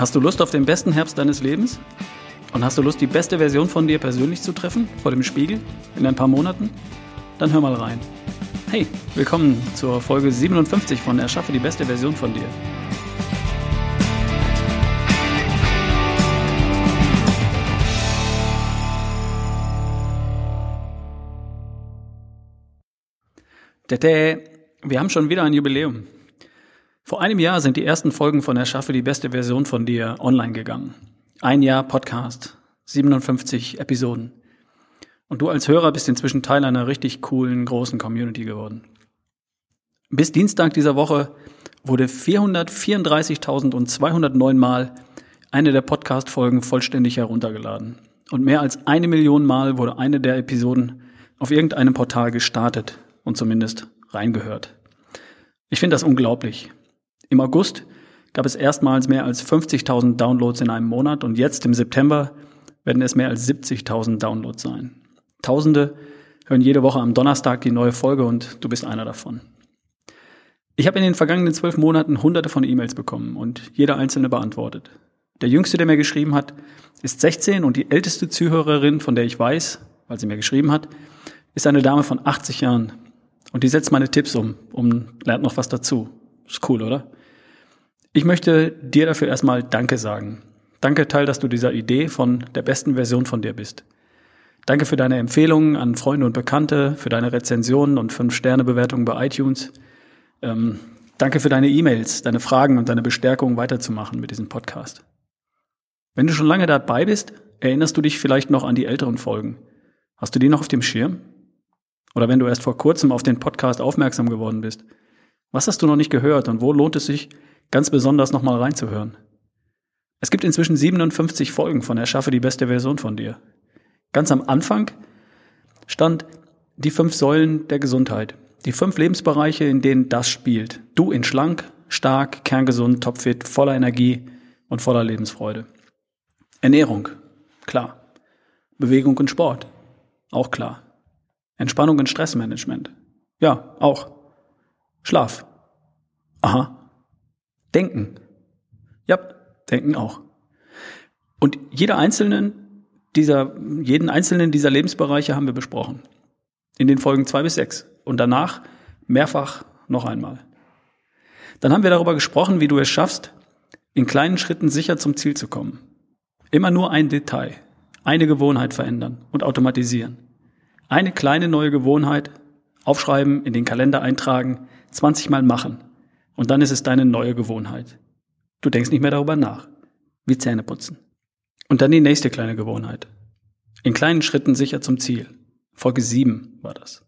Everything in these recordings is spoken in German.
Hast du Lust auf den besten Herbst deines Lebens? Und hast du Lust, die beste Version von dir persönlich zu treffen, vor dem Spiegel, in ein paar Monaten? Dann hör mal rein. Hey, willkommen zur Folge 57 von Erschaffe die beste Version von dir. Tete, wir haben schon wieder ein Jubiläum. Vor einem Jahr sind die ersten Folgen von Erschaffe die beste Version von dir online gegangen. Ein Jahr Podcast, 57 Episoden. Und du als Hörer bist inzwischen Teil einer richtig coolen, großen Community geworden. Bis Dienstag dieser Woche wurde 434.209 Mal eine der Podcast-Folgen vollständig heruntergeladen. Und mehr als eine Million Mal wurde eine der Episoden auf irgendeinem Portal gestartet und zumindest reingehört. Ich finde das unglaublich. Im August gab es erstmals mehr als 50.000 Downloads in einem Monat und jetzt im September werden es mehr als 70.000 Downloads sein. Tausende hören jede Woche am Donnerstag die neue Folge und du bist einer davon. Ich habe in den vergangenen zwölf Monaten hunderte von E-Mails bekommen und jede einzelne beantwortet. Der jüngste, der mir geschrieben hat, ist 16 und die älteste Zuhörerin, von der ich weiß, weil sie mir geschrieben hat, ist eine Dame von 80 Jahren. Und die setzt meine Tipps um und lernt noch was dazu. Ist cool, oder? Ich möchte dir dafür erstmal Danke sagen. Danke, Teil, dass du dieser Idee von der besten Version von dir bist. Danke für deine Empfehlungen an Freunde und Bekannte, für deine Rezensionen und 5-Sterne-Bewertungen bei iTunes. Ähm, danke für deine E-Mails, deine Fragen und deine Bestärkung weiterzumachen mit diesem Podcast. Wenn du schon lange dabei bist, erinnerst du dich vielleicht noch an die älteren Folgen. Hast du die noch auf dem Schirm? Oder wenn du erst vor kurzem auf den Podcast aufmerksam geworden bist. Was hast du noch nicht gehört und wo lohnt es sich, ganz besonders nochmal reinzuhören. Es gibt inzwischen 57 Folgen von Erschaffe die beste Version von dir. Ganz am Anfang stand die fünf Säulen der Gesundheit. Die fünf Lebensbereiche, in denen das spielt. Du in schlank, stark, kerngesund, topfit, voller Energie und voller Lebensfreude. Ernährung, klar. Bewegung und Sport, auch klar. Entspannung und Stressmanagement, ja, auch. Schlaf, aha. Denken. Ja, denken auch. Und jeder einzelnen dieser, jeden einzelnen dieser Lebensbereiche haben wir besprochen. In den Folgen zwei bis sechs. Und danach mehrfach noch einmal. Dann haben wir darüber gesprochen, wie du es schaffst, in kleinen Schritten sicher zum Ziel zu kommen. Immer nur ein Detail, eine Gewohnheit verändern und automatisieren. Eine kleine neue Gewohnheit aufschreiben, in den Kalender eintragen, 20 Mal machen und dann ist es deine neue Gewohnheit. Du denkst nicht mehr darüber nach. Wie Zähne putzen. Und dann die nächste kleine Gewohnheit. In kleinen Schritten sicher zum Ziel. Folge 7 war das.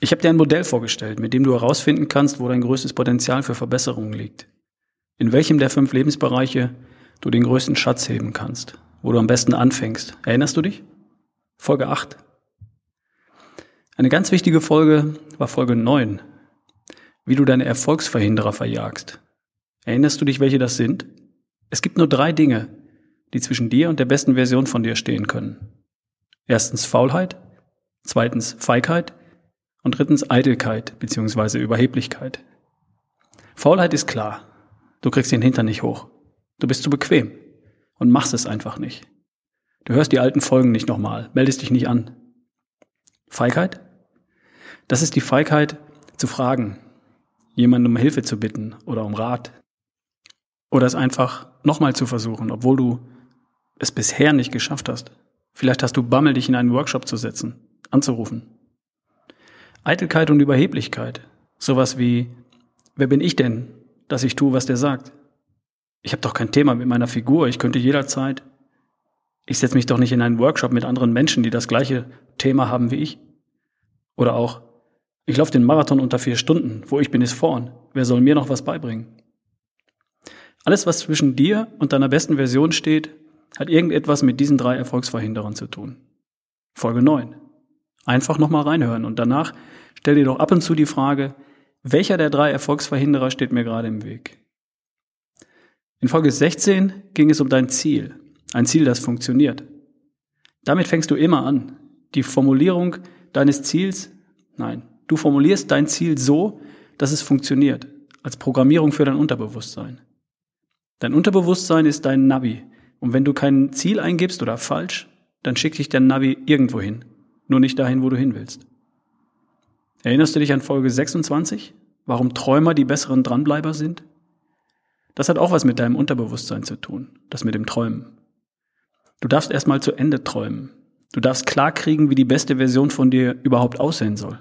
Ich habe dir ein Modell vorgestellt, mit dem du herausfinden kannst, wo dein größtes Potenzial für Verbesserungen liegt. In welchem der fünf Lebensbereiche du den größten Schatz heben kannst, wo du am besten anfängst. Erinnerst du dich? Folge 8. Eine ganz wichtige Folge war Folge 9, wie du deine Erfolgsverhinderer verjagst. Erinnerst du dich, welche das sind? Es gibt nur drei Dinge, die zwischen dir und der besten Version von dir stehen können. Erstens Faulheit, zweitens Feigheit und drittens Eitelkeit bzw. Überheblichkeit. Faulheit ist klar. Du kriegst den Hintern nicht hoch. Du bist zu bequem und machst es einfach nicht. Du hörst die alten Folgen nicht nochmal, meldest dich nicht an. Feigheit? Das ist die Feigheit zu fragen, jemanden um Hilfe zu bitten oder um Rat. Oder es einfach nochmal zu versuchen, obwohl du es bisher nicht geschafft hast. Vielleicht hast du Bammel, dich in einen Workshop zu setzen, anzurufen. Eitelkeit und Überheblichkeit. Sowas wie, wer bin ich denn, dass ich tue, was der sagt? Ich habe doch kein Thema mit meiner Figur, ich könnte jederzeit. Ich setze mich doch nicht in einen Workshop mit anderen Menschen, die das gleiche Thema haben wie ich. Oder auch, ich laufe den Marathon unter vier Stunden. Wo ich bin, ist vorn. Wer soll mir noch was beibringen? Alles, was zwischen dir und deiner besten Version steht, hat irgendetwas mit diesen drei Erfolgsverhinderern zu tun. Folge 9. Einfach nochmal reinhören und danach stell dir doch ab und zu die Frage, welcher der drei Erfolgsverhinderer steht mir gerade im Weg? In Folge 16 ging es um dein Ziel. Ein Ziel, das funktioniert. Damit fängst du immer an. Die Formulierung deines Ziels, nein, Du formulierst dein Ziel so, dass es funktioniert, als Programmierung für dein Unterbewusstsein. Dein Unterbewusstsein ist dein Navi. Und wenn du kein Ziel eingibst oder falsch, dann schickt dich der Navi irgendwo hin. Nur nicht dahin, wo du hin willst. Erinnerst du dich an Folge 26? Warum Träumer die besseren Dranbleiber sind? Das hat auch was mit deinem Unterbewusstsein zu tun. Das mit dem Träumen. Du darfst erstmal zu Ende träumen. Du darfst klarkriegen, wie die beste Version von dir überhaupt aussehen soll.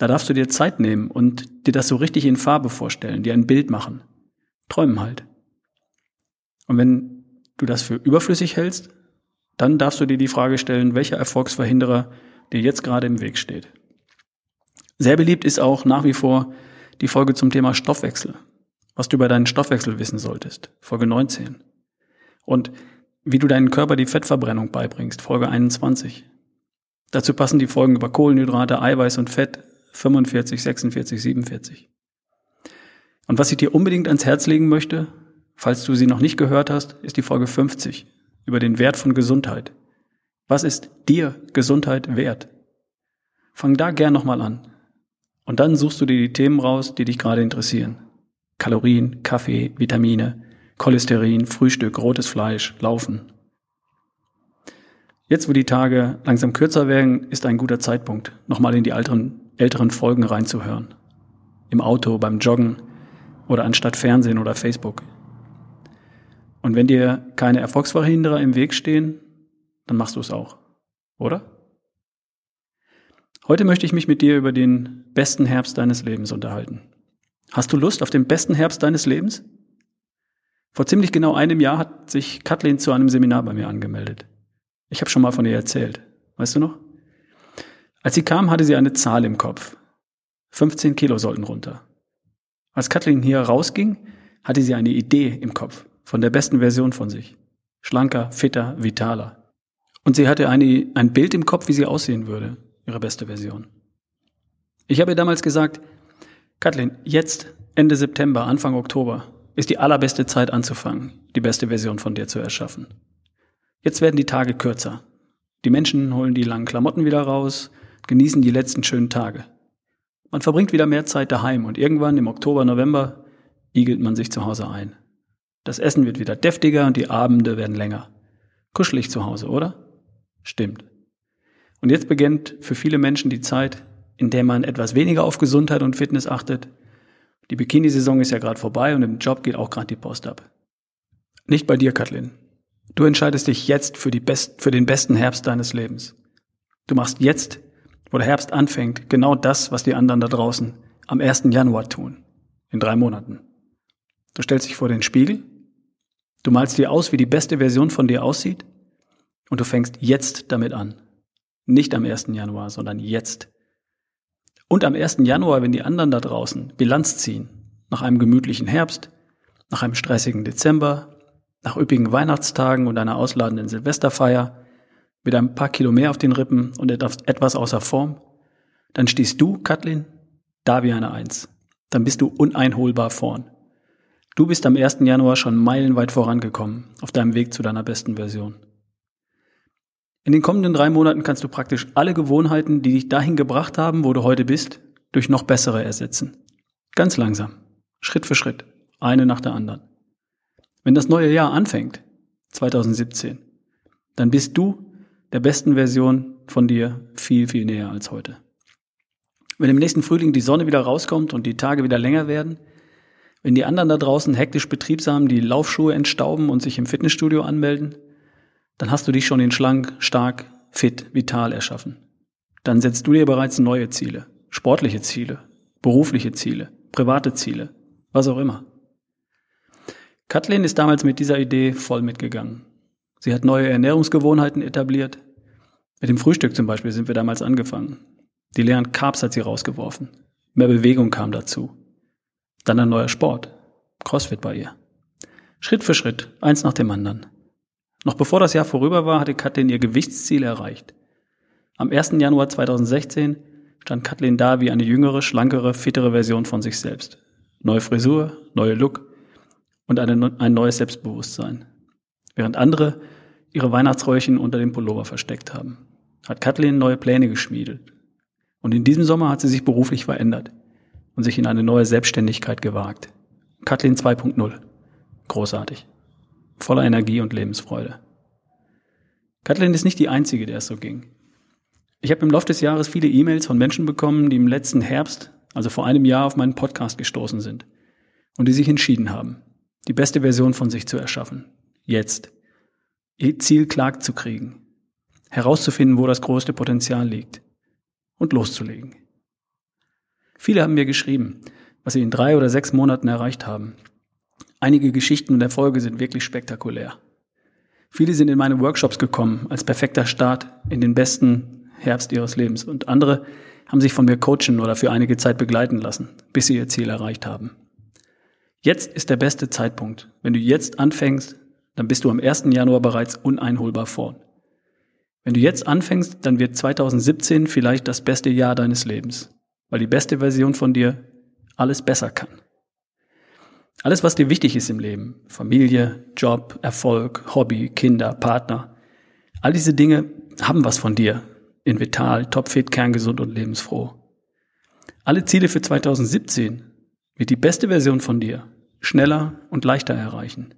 Da darfst du dir Zeit nehmen und dir das so richtig in Farbe vorstellen, dir ein Bild machen. Träumen halt. Und wenn du das für überflüssig hältst, dann darfst du dir die Frage stellen, welcher Erfolgsverhinderer dir jetzt gerade im Weg steht. Sehr beliebt ist auch nach wie vor die Folge zum Thema Stoffwechsel, was du über deinen Stoffwechsel wissen solltest, Folge 19. Und wie du deinen Körper die Fettverbrennung beibringst, Folge 21. Dazu passen die Folgen über Kohlenhydrate, Eiweiß und Fett 45, 46, 47. Und was ich dir unbedingt ans Herz legen möchte, falls du sie noch nicht gehört hast, ist die Folge 50 über den Wert von Gesundheit. Was ist dir Gesundheit wert? Fang da gern nochmal an. Und dann suchst du dir die Themen raus, die dich gerade interessieren. Kalorien, Kaffee, Vitamine, Cholesterin, Frühstück, rotes Fleisch, Laufen. Jetzt, wo die Tage langsam kürzer werden, ist ein guter Zeitpunkt, nochmal in die älteren, älteren Folgen reinzuhören. Im Auto, beim Joggen oder anstatt Fernsehen oder Facebook. Und wenn dir keine Erfolgsverhinderer im Weg stehen, dann machst du es auch. Oder? Heute möchte ich mich mit dir über den besten Herbst deines Lebens unterhalten. Hast du Lust auf den besten Herbst deines Lebens? Vor ziemlich genau einem Jahr hat sich Kathleen zu einem Seminar bei mir angemeldet. Ich habe schon mal von ihr erzählt. Weißt du noch? Als sie kam, hatte sie eine Zahl im Kopf. 15 Kilo sollten runter. Als Kathleen hier rausging, hatte sie eine Idee im Kopf von der besten Version von sich. Schlanker, fitter, vitaler. Und sie hatte eine, ein Bild im Kopf, wie sie aussehen würde, ihre beste Version. Ich habe ihr damals gesagt, Kathleen, jetzt, Ende September, Anfang Oktober, ist die allerbeste Zeit anzufangen, die beste Version von dir zu erschaffen. Jetzt werden die Tage kürzer. Die Menschen holen die langen Klamotten wieder raus, genießen die letzten schönen Tage. Man verbringt wieder mehr Zeit daheim und irgendwann im Oktober, November igelt man sich zu Hause ein. Das Essen wird wieder deftiger und die Abende werden länger. Kuschelig zu Hause, oder? Stimmt. Und jetzt beginnt für viele Menschen die Zeit, in der man etwas weniger auf Gesundheit und Fitness achtet die Bikini-Saison ist ja gerade vorbei und im Job geht auch gerade die Post ab. Nicht bei dir, Kathleen. Du entscheidest dich jetzt für, best, für den besten Herbst deines Lebens. Du machst jetzt, wo der Herbst anfängt, genau das, was die anderen da draußen am 1. Januar tun. In drei Monaten. Du stellst dich vor den Spiegel, du malst dir aus, wie die beste Version von dir aussieht und du fängst jetzt damit an. Nicht am 1. Januar, sondern jetzt. Und am 1. Januar, wenn die anderen da draußen Bilanz ziehen, nach einem gemütlichen Herbst, nach einem stressigen Dezember, nach üppigen Weihnachtstagen und einer ausladenden Silvesterfeier, mit ein paar Kilo mehr auf den Rippen und etwas außer Form, dann stehst du, Katlin, da wie eine Eins. Dann bist du uneinholbar vorn. Du bist am 1. Januar schon meilenweit vorangekommen auf deinem Weg zu deiner besten Version. In den kommenden drei Monaten kannst du praktisch alle Gewohnheiten, die dich dahin gebracht haben, wo du heute bist, durch noch bessere ersetzen. Ganz langsam, Schritt für Schritt, eine nach der anderen. Wenn das neue Jahr anfängt, 2017, dann bist du der besten Version von dir viel, viel näher als heute. Wenn im nächsten Frühling die Sonne wieder rauskommt und die Tage wieder länger werden, wenn die anderen da draußen hektisch betriebsam die Laufschuhe entstauben und sich im Fitnessstudio anmelden, dann hast du dich schon in schlank, stark, fit, vital erschaffen. Dann setzt du dir bereits neue Ziele, sportliche Ziele, berufliche Ziele, private Ziele, was auch immer. Kathleen ist damals mit dieser Idee voll mitgegangen. Sie hat neue Ernährungsgewohnheiten etabliert. Mit dem Frühstück zum Beispiel sind wir damals angefangen. Die leeren Carbs hat sie rausgeworfen. Mehr Bewegung kam dazu. Dann ein neuer Sport. Crossfit bei ihr. Schritt für Schritt, eins nach dem anderen. Noch bevor das Jahr vorüber war, hatte Kathleen ihr Gewichtsziel erreicht. Am 1. Januar 2016 stand Kathleen da wie eine jüngere, schlankere, fittere Version von sich selbst. Neue Frisur, neue Look und eine, ein neues Selbstbewusstsein. Während andere ihre Weihnachtsräuchen unter dem Pullover versteckt haben, hat Kathleen neue Pläne geschmiedet. Und in diesem Sommer hat sie sich beruflich verändert und sich in eine neue Selbstständigkeit gewagt. Kathleen 2.0. großartig. Voller Energie und Lebensfreude. Kathleen ist nicht die Einzige, der es so ging. Ich habe im Laufe des Jahres viele E-Mails von Menschen bekommen, die im letzten Herbst, also vor einem Jahr, auf meinen Podcast gestoßen sind und die sich entschieden haben, die beste Version von sich zu erschaffen. Jetzt. Ihr Ziel klar zu kriegen. Herauszufinden, wo das größte Potenzial liegt. Und loszulegen. Viele haben mir geschrieben, was sie in drei oder sechs Monaten erreicht haben. Einige Geschichten und Erfolge sind wirklich spektakulär. Viele sind in meine Workshops gekommen als perfekter Start in den besten Herbst ihres Lebens und andere haben sich von mir coachen oder für einige Zeit begleiten lassen, bis sie ihr Ziel erreicht haben. Jetzt ist der beste Zeitpunkt. Wenn du jetzt anfängst, dann bist du am 1. Januar bereits uneinholbar vorn. Wenn du jetzt anfängst, dann wird 2017 vielleicht das beste Jahr deines Lebens, weil die beste Version von dir alles besser kann. Alles, was dir wichtig ist im Leben, Familie, Job, Erfolg, Hobby, Kinder, Partner, all diese Dinge haben was von dir. In vital, topfit, kerngesund und lebensfroh. Alle Ziele für 2017 wird die beste Version von dir schneller und leichter erreichen.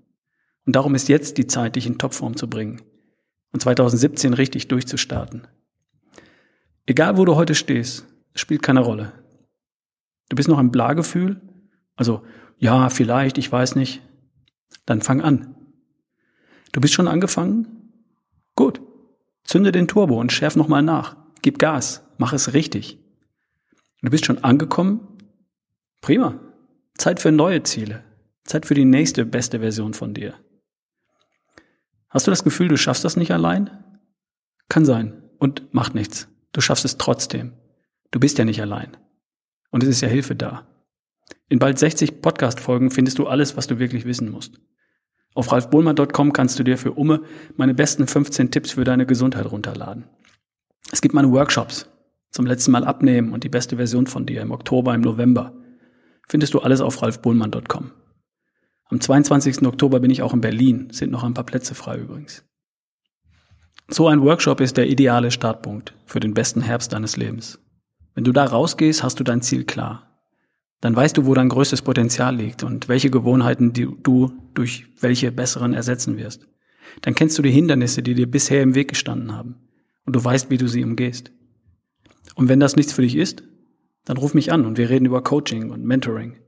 Und darum ist jetzt die Zeit, dich in Topform zu bringen und 2017 richtig durchzustarten. Egal wo du heute stehst, es spielt keine Rolle. Du bist noch im Blagefühl, also ja, vielleicht, ich weiß nicht, dann fang an. Du bist schon angefangen? Gut. Zünde den Turbo und schärf nochmal nach. Gib Gas, mach es richtig. Du bist schon angekommen? Prima. Zeit für neue Ziele. Zeit für die nächste beste Version von dir. Hast du das Gefühl, du schaffst das nicht allein? Kann sein. Und macht nichts. Du schaffst es trotzdem. Du bist ja nicht allein. Und es ist ja Hilfe da. In bald 60 Podcast-Folgen findest du alles, was du wirklich wissen musst. Auf ralfbohlmann.com kannst du dir für Umme meine besten 15 Tipps für deine Gesundheit runterladen. Es gibt meine Workshops zum letzten Mal abnehmen und die beste Version von dir im Oktober, im November. Findest du alles auf ralfbohlmann.com. Am 22. Oktober bin ich auch in Berlin, sind noch ein paar Plätze frei übrigens. So ein Workshop ist der ideale Startpunkt für den besten Herbst deines Lebens. Wenn du da rausgehst, hast du dein Ziel klar. Dann weißt du, wo dein größtes Potenzial liegt und welche Gewohnheiten du durch welche besseren ersetzen wirst. Dann kennst du die Hindernisse, die dir bisher im Weg gestanden haben. Und du weißt, wie du sie umgehst. Und wenn das nichts für dich ist, dann ruf mich an und wir reden über Coaching und Mentoring.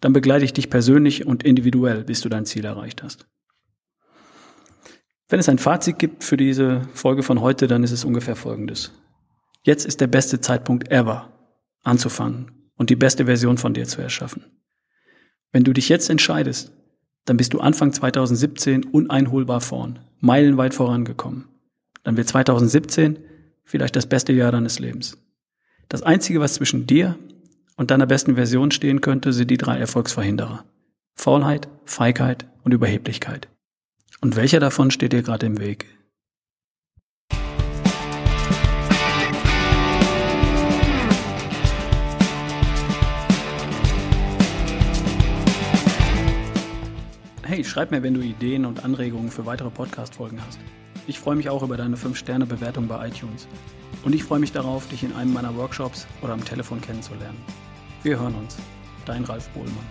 Dann begleite ich dich persönlich und individuell, bis du dein Ziel erreicht hast. Wenn es ein Fazit gibt für diese Folge von heute, dann ist es ungefähr folgendes. Jetzt ist der beste Zeitpunkt ever, anzufangen und die beste Version von dir zu erschaffen. Wenn du dich jetzt entscheidest, dann bist du Anfang 2017 uneinholbar vorn, meilenweit vorangekommen. Dann wird 2017 vielleicht das beste Jahr deines Lebens. Das Einzige, was zwischen dir und deiner besten Version stehen könnte, sind die drei Erfolgsverhinderer. Faulheit, Feigheit und Überheblichkeit. Und welcher davon steht dir gerade im Weg? Hey, schreib mir, wenn du Ideen und Anregungen für weitere Podcast-Folgen hast. Ich freue mich auch über deine 5-Sterne-Bewertung bei iTunes. Und ich freue mich darauf, dich in einem meiner Workshops oder am Telefon kennenzulernen. Wir hören uns. Dein Ralf Bohlmann.